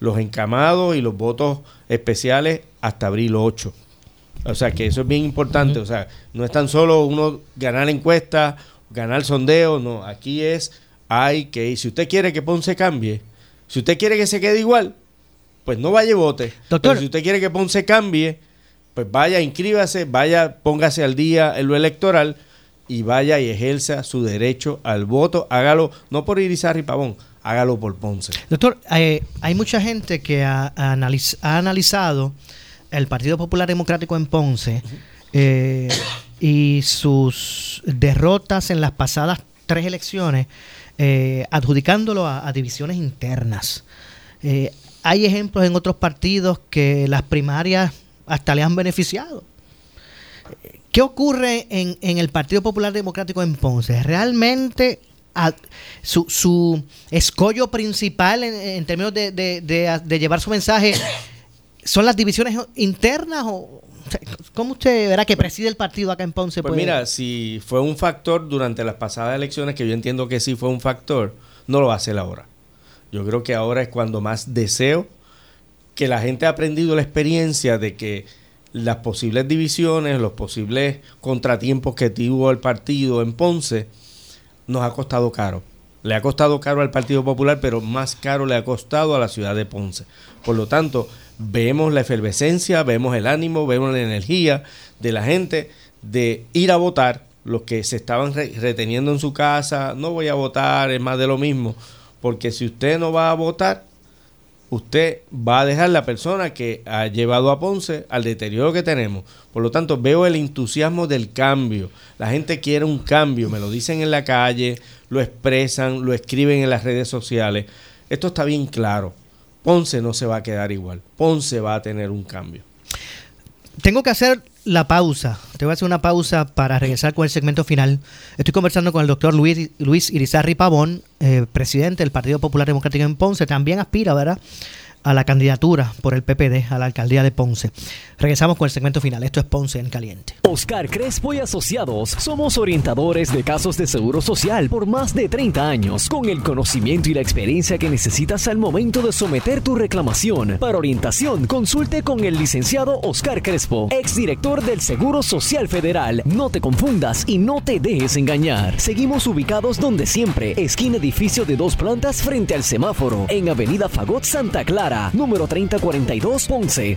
Los encamados y los votos especiales hasta abril 8. O sea que eso es bien importante. O sea, no es tan solo uno ganar encuestas, ganar sondeo, no. Aquí es, hay que, si usted quiere que Ponce cambie, si usted quiere que se quede igual, pues no vaya y vote. Doctor. Pero si usted quiere que Ponce cambie, pues vaya, inscríbase, vaya, póngase al día en lo electoral y vaya y ejerza su derecho al voto. Hágalo, no por Irizarry Pavón, hágalo por Ponce. Doctor, eh, hay mucha gente que ha, analiz- ha analizado el Partido Popular Democrático en Ponce eh, y sus derrotas en las pasadas tres elecciones eh, adjudicándolo a, a divisiones internas. Hay ejemplos en otros partidos que las primarias hasta le han beneficiado. ¿Qué ocurre en, en el Partido Popular Democrático en Ponce? ¿Realmente a- su, su escollo principal en, en términos de, de- de- de llevar su mensaje son las divisiones internas o cómo usted verá que preside el partido acá en Ponce? Pues puede- mira, si fue un factor durante las pasadas elecciones, que yo entiendo que sí fue un factor, no lo va a hacer ahora. Yo creo que ahora es cuando más deseo que la gente ha aprendido la experiencia de que las posibles divisiones, los posibles contratiempos que tuvo el partido en Ponce, nos ha costado caro. Le ha costado caro al Partido Popular, pero más caro le ha costado a la ciudad de Ponce. Por lo tanto, vemos la efervescencia, vemos el ánimo, vemos la energía de la gente de ir a votar, los que se estaban re- reteniendo en su casa, no voy a votar, es más de lo mismo, porque si usted no va a votar, usted va a dejar la persona que ha llevado a Ponce al deterioro que tenemos. Por lo tanto, veo el entusiasmo del cambio. La gente quiere un cambio, me lo dicen en la calle, lo expresan, lo escriben en las redes sociales. Esto está bien claro. Ponce no se va a quedar igual. Ponce va a tener un cambio. Tengo que hacer la pausa. Te voy a hacer una pausa para regresar con el segmento final. Estoy conversando con el doctor Luis, Luis Irizarri Pavón, eh, presidente del Partido Popular Democrático en Ponce. También aspira, ¿verdad?, a la candidatura por el PPD a la alcaldía de Ponce. Regresamos con el segmento final. Esto es Ponce en Caliente. Oscar Crespo y Asociados somos orientadores de casos de seguro social por más de 30 años, con el conocimiento y la experiencia que necesitas al momento de someter tu reclamación. Para orientación, consulte con el licenciado Oscar Crespo, exdirector del Seguro Social Federal. No te confundas y no te dejes engañar. Seguimos ubicados donde siempre, esquina edificio de dos plantas frente al semáforo, en Avenida Fagot Santa Clara, número 3042 Ponce,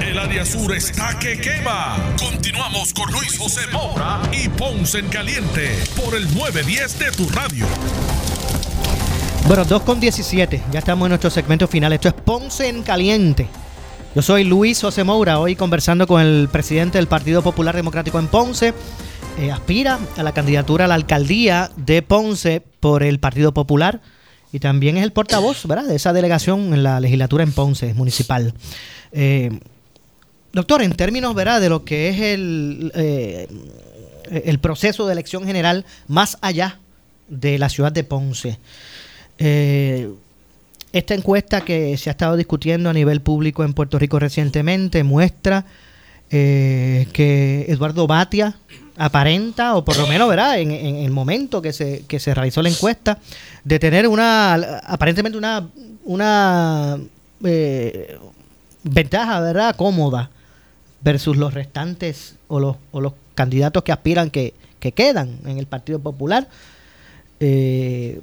El área sur está que quema. Continuamos con Luis José Moura y Ponce en Caliente por el 910 de tu radio. Bueno, 2 con 17. Ya estamos en nuestro segmento final. Esto es Ponce en Caliente. Yo soy Luis José Moura, hoy conversando con el presidente del Partido Popular Democrático en Ponce. Eh, aspira a la candidatura a la alcaldía de Ponce por el Partido Popular y también es el portavoz ¿verdad? de esa delegación en la legislatura en Ponce municipal. Eh, doctor, en términos ¿verdad? de lo que es el, eh, el proceso de elección general más allá de la ciudad de Ponce, eh, esta encuesta que se ha estado discutiendo a nivel público en Puerto Rico recientemente muestra eh, que Eduardo Batia aparenta, o por lo menos, ¿verdad? En, el momento que se, que se realizó la encuesta, de tener una, aparentemente una, una eh, ventaja, ¿verdad? Cómoda versus los restantes o los, o los candidatos que aspiran que, que quedan en el Partido Popular. Eh,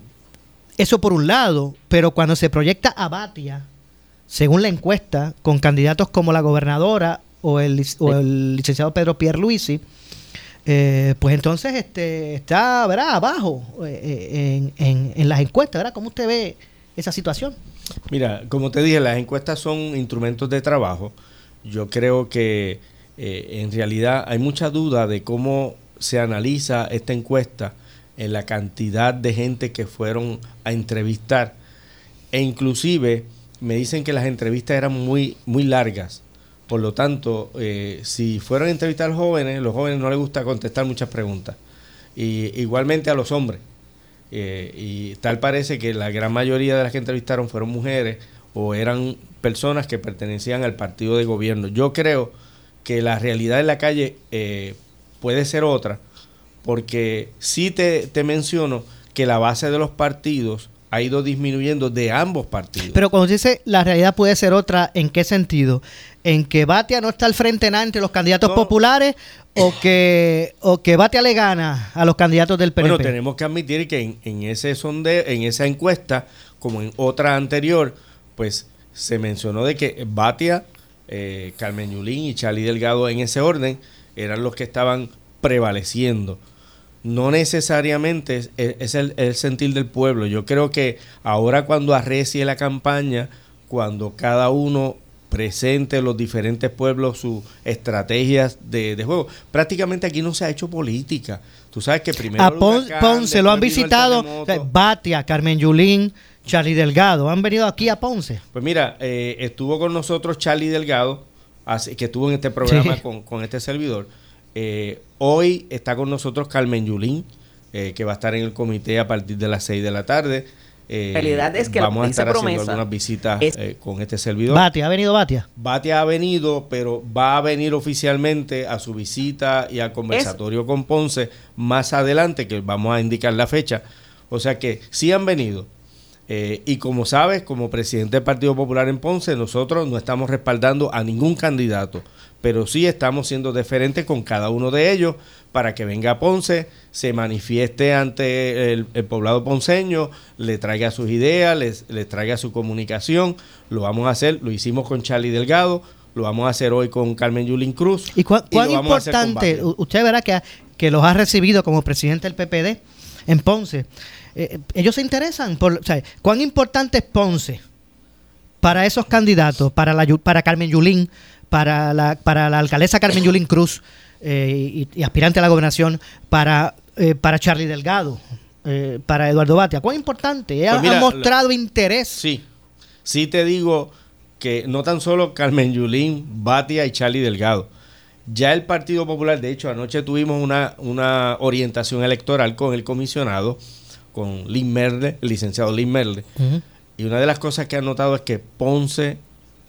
eso por un lado, pero cuando se proyecta a Batia, según la encuesta, con candidatos como la gobernadora o el, o el licenciado Pedro Pierluisi, eh, pues entonces este está ¿verdad? abajo eh, en, en- en las encuestas, ¿verdad? ¿Cómo usted ve esa situación? Mira, como te dije, las encuestas son instrumentos de trabajo. Yo creo que eh, en realidad hay mucha duda de cómo se analiza esta encuesta en la cantidad de gente que fueron a entrevistar. E inclusive me dicen que las entrevistas eran muy, muy largas. Por lo tanto, eh, si fueron a entrevistar jóvenes, los jóvenes no les gusta contestar muchas preguntas. Y igualmente a los hombres. Eh, y tal parece que la gran mayoría de las que entrevistaron fueron mujeres o eran personas que pertenecían al partido de gobierno. Yo creo que la realidad en la calle eh, puede ser otra, porque sí te, te menciono que la base de los partidos ha ido disminuyendo de ambos partidos. Pero cuando dice la realidad puede ser otra, ¿en qué sentido? ¿En que Batia no está al frente nada entre los candidatos populares o que, o que Batia le gana a los candidatos del PNP? Bueno, tenemos que admitir que en, en ese sondeo, en esa encuesta, como en otra anterior, pues se mencionó de que Batia, eh, Carmen Yulín y Charlie Delgado en ese orden eran los que estaban prevaleciendo no necesariamente es, es el, el, sentir del pueblo. Yo creo que ahora cuando arrecie la campaña, cuando cada uno presente los diferentes pueblos sus estrategias de, de juego, prácticamente aquí no se ha hecho política. Tú sabes que primero... A Pon, huracán, Ponce lo han visitado Batia, Carmen Yulín, Charlie Delgado. ¿Han venido aquí a Ponce? Pues mira, eh, estuvo con nosotros Charlie Delgado, que estuvo en este programa sí. con, con este servidor. Eh, hoy está con nosotros Carmen Yulín, eh, que va a estar en el comité a partir de las 6 de la tarde. Eh, realidad es que vamos a estar promesa. haciendo algunas visitas Es- eh, con este servidor. Batia, ¿ha venido Batia? Batia ha venido, pero va a venir oficialmente a su visita y al conversatorio con Ponce más adelante, que vamos a indicar la fecha. O sea que sí han venido. Eh, y como sabes, como presidente del Partido Popular en Ponce, nosotros no estamos respaldando a ningún candidato, pero sí estamos siendo deferentes con cada uno de ellos para que venga a Ponce, se manifieste ante el, el poblado ponceño, le traiga sus ideas, les, les traiga su comunicación. Lo vamos a hacer, lo hicimos con Charlie Delgado, lo vamos a hacer hoy con Carmen Yulín Cruz. ¿Y cuán, importante, usted verá que, que los ha recibido como presidente del PPD en Ponce? Eh, ellos se interesan por, o sea, ¿cuán importante es Ponce para esos candidatos, para la para Carmen Yulín, para la, para la alcaldesa Carmen Yulín Cruz eh, y, y aspirante a la gobernación, para, eh, para Charlie Delgado, eh, para Eduardo Batia? ¿Cuán importante? Ella Pues mira, ha mostrado interés. Sí, sí te digo que no tan solo Carmen Yulín, Batia y Charlie Delgado. Ya el Partido Popular, de hecho, anoche tuvimos una, una orientación electoral con el comisionado, con Lynn Merle, el licenciado Lynn Merle. Y una de las cosas que ha notado es que Ponce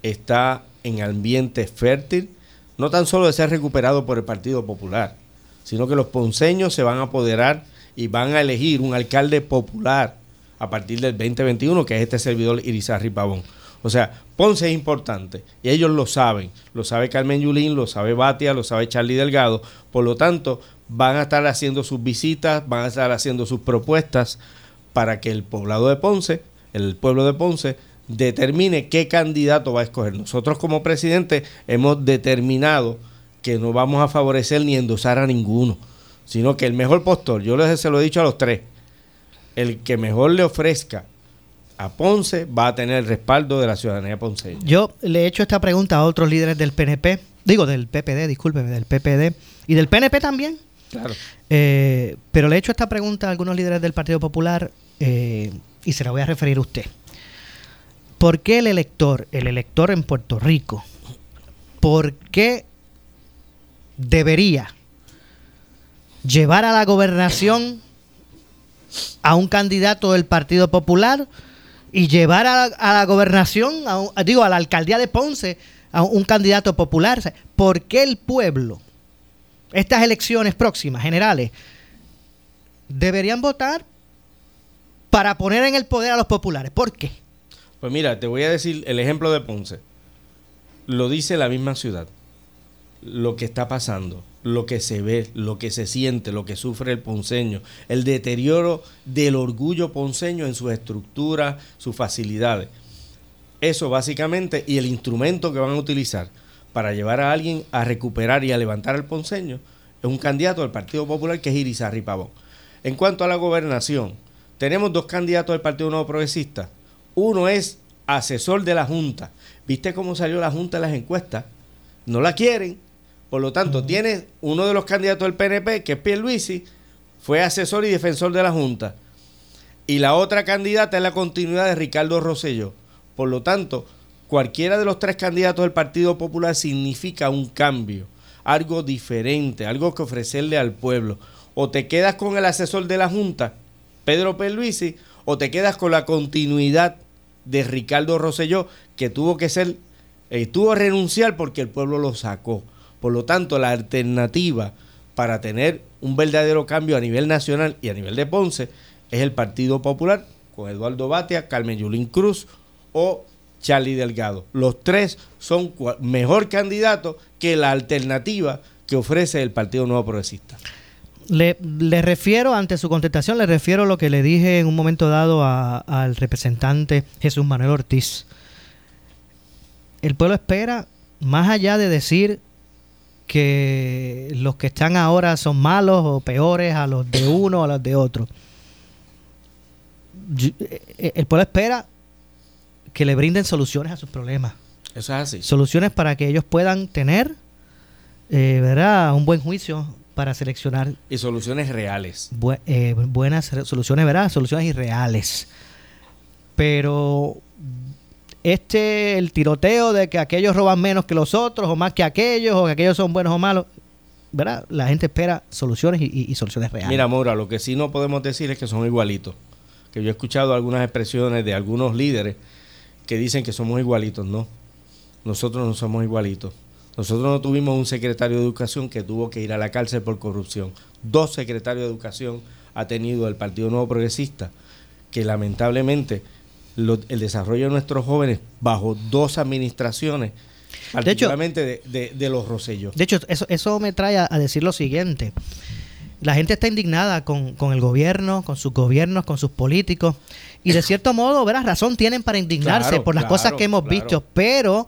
está en ambiente fértil, no tan solo de ser recuperado por el Partido Popular, sino que los ponceños se van a apoderar y van a elegir un alcalde popular a partir del 2021, que es este servidor Irizarry Pavón. O sea, Ponce es importante y ellos lo saben. Lo sabe Carmen Yulín, lo sabe Batia, lo sabe Charlie Delgado. Por lo tanto, van a estar haciendo sus visitas, van a estar haciendo sus propuestas para que el poblado de Ponce, el pueblo de Ponce, determine qué candidato va a escoger. Nosotros como presidente hemos determinado que no vamos a favorecer ni endosar a ninguno, sino que el mejor postor, yo les se lo he dicho a los tres, el que mejor le ofrezca a Ponce va a tener el respaldo de la ciudadanía ponceña. Yo le he hecho esta pregunta a otros líderes del PNP, digo del PPD, discúlpeme, del PPD y del PNP también. Claro. Eh, pero le he hecho esta pregunta a algunos líderes del Partido Popular eh, y se la voy a referir a usted. ¿Por qué el elector, el elector en Puerto Rico, por qué debería llevar a la gobernación a un candidato del Partido Popular y llevar a la, gobernación, a digo, a la alcaldía de Ponce, a un candidato popular? ¿Por qué el pueblo, estas elecciones próximas, generales, deberían votar para poner en el poder a los populares? ¿Por qué? Pues mira, te voy a decir el ejemplo de Ponce. Lo dice la misma ciudad. Lo que está pasando, lo que se ve, lo que se siente, lo que sufre el ponceño, el deterioro del orgullo ponceño en sus estructuras, sus facilidades. Eso básicamente y el instrumento que van a utilizar para llevar a alguien a recuperar y a levantar al ponceño es un candidato del Partido Popular que es Irizarry Pavón. En cuanto a la gobernación, tenemos dos candidatos del Partido Nuevo Progresista. Uno es asesor de la Junta. ¿Viste cómo salió la Junta en las encuestas? No la quieren. Por lo tanto, tiene uno de los candidatos del PNP, que es Pierluisi, fue asesor y defensor de la Junta. Y la otra candidata es la continuidad de Ricardo Rosselló. Por lo tanto, cualquiera de los tres candidatos del Partido Popular significa un cambio, algo diferente, algo que ofrecerle al pueblo. O te quedas con el asesor de la Junta, Pedro Pierluisi, o te quedas con la continuidad de Ricardo Rosselló, que tuvo que ser, tuvo que renunciar porque el pueblo lo sacó. Por lo tanto, la alternativa para tener un verdadero cambio a nivel nacional y a nivel de Ponce es el Partido Popular con Eduardo Batia, Carmen Yulín Cruz o Charlie Delgado. Los tres son mejor candidatos que la alternativa que ofrece el Partido Nuevo Progresista. Le, le refiero, ante su contestación, le refiero lo que le dije en un momento dado a- al representante Jesús Manuel Ortiz. El pueblo espera, más allá de decir que los que están ahora son malos o peores a los de uno o a los de otro. Yo- eh, El pueblo espera que le brinden soluciones a sus problemas. Eso es así. Soluciones para que ellos puedan tener, eh, ¿verdad? Un buen juicio para seleccionar Y soluciones reales. bu- eh, buenas soluciones, ¿verdad? Soluciones irreales. Pero este, el tiroteo de que aquellos roban menos que los otros, o más que aquellos, o que aquellos son buenos o malos, ¿verdad? La gente espera soluciones y, y- y soluciones reales. Mira, Maura, lo que sí no podemos decir es que son igualitos. Que yo he escuchado algunas expresiones de algunos líderes que dicen que somos igualitos. No, nosotros no somos igualitos. Nosotros no tuvimos un secretario de educación que tuvo que ir a la cárcel por corrupción. Dos secretarios de educación ha tenido el Partido Nuevo Progresista, que lamentablemente lo- el desarrollo de nuestros jóvenes bajo dos administraciones, particularmente de, de- de los Rosellos. De hecho, eso, eso me trae a, a decir lo siguiente. La gente está indignada con, con el gobierno, con sus gobiernos, con sus políticos. Y de cierto modo, ¿verdad? Razón tienen para indignarse Claro, por las claro, cosas que hemos claro. visto. Pero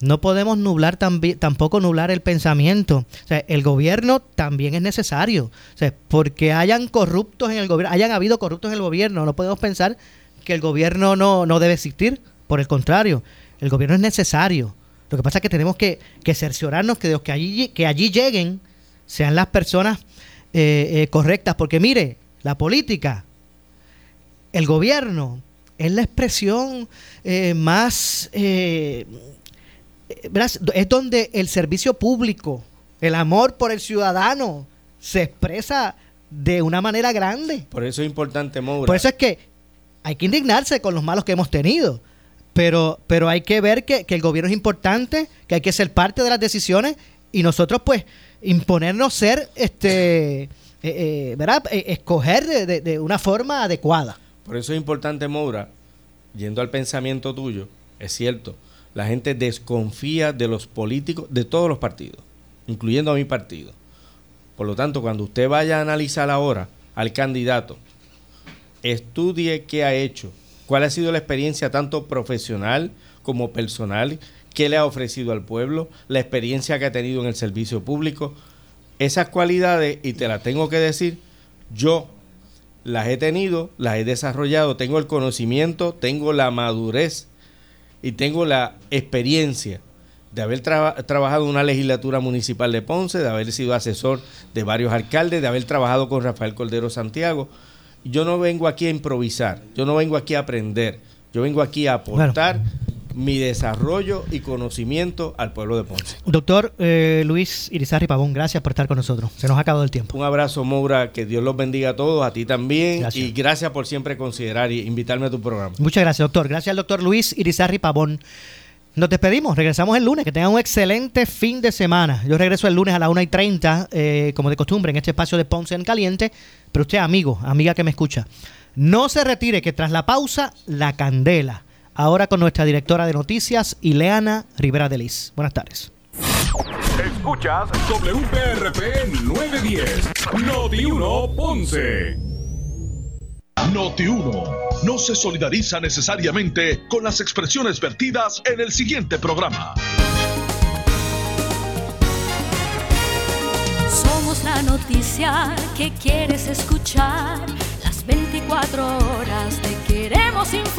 no podemos nublar tampoco nublar el pensamiento. O sea, el gobierno también es necesario. O sea, porque hayan corruptos en el gobierno, hayan habido corruptos en el gobierno, no podemos pensar que el gobierno no, no debe existir. Por el contrario, el gobierno es necesario. Lo que pasa es que tenemos que, cerciorarnos que, de los que, allí, que allí lleguen sean las personas eh, eh, correctas. Porque mire, la política, el gobierno, es la expresión eh, más... es donde el servicio público, el amor por el ciudadano, se expresa de una manera grande. Por eso es importante, Moura. Por eso es que hay que indignarse con los malos que hemos tenido. Pero, pero hay que ver que, que el gobierno es importante, que hay que ser parte de las decisiones y nosotros pues imponernos ser, este, eh, eh, ¿verdad? Eh, escoger de, de- de una forma adecuada. Por eso es importante, Moura, yendo al pensamiento tuyo, es cierto, la gente desconfía de los políticos de todos los partidos, incluyendo a mi partido. Por lo tanto, cuando usted vaya a analizar ahora al candidato, estudie qué ha hecho, cuál ha sido la experiencia tanto profesional como personal, qué le ha ofrecido al pueblo, la experiencia que ha tenido en el servicio público. Esas cualidades, y te las tengo que decir, yo las he tenido, las he desarrollado, tengo el conocimiento, tengo la madurez y tengo la experiencia de haber traba- trabajado en una legislatura municipal de Ponce, de haber sido asesor de varios alcaldes, de haber trabajado con Rafael Cordero Santiago. Yo no vengo aquí a improvisar, yo no vengo aquí a aprender, yo vengo aquí a aportar mi desarrollo y conocimiento al pueblo de Ponce. Doctor eh, Luis Irizarri Pavón, gracias por estar con nosotros. Se nos ha acabado el tiempo. Un abrazo, Moura, que Dios los bendiga a todos, a ti también, Gracias. y gracias por siempre considerar y invitarme a tu programa. Muchas gracias, doctor. Gracias al doctor Luis Irizarri Pavón. Nos despedimos, regresamos el lunes. Que tengan un excelente fin de semana. Yo regreso el lunes a las 1 y 30, eh, como de costumbre, en este espacio de Ponce en Caliente. Pero usted, amigo, amiga que me escucha, no se retire, que tras la pausa, la candela. Ahora con nuestra directora de noticias, Ileana Rivera de Liz. Buenas tardes. Escuchas WPRP 910, Noti 1 Ponce. Noti 1 no se solidariza necesariamente con las expresiones vertidas en el siguiente programa. Somos la noticia que quieres escuchar. Las 24 horas te queremos informar.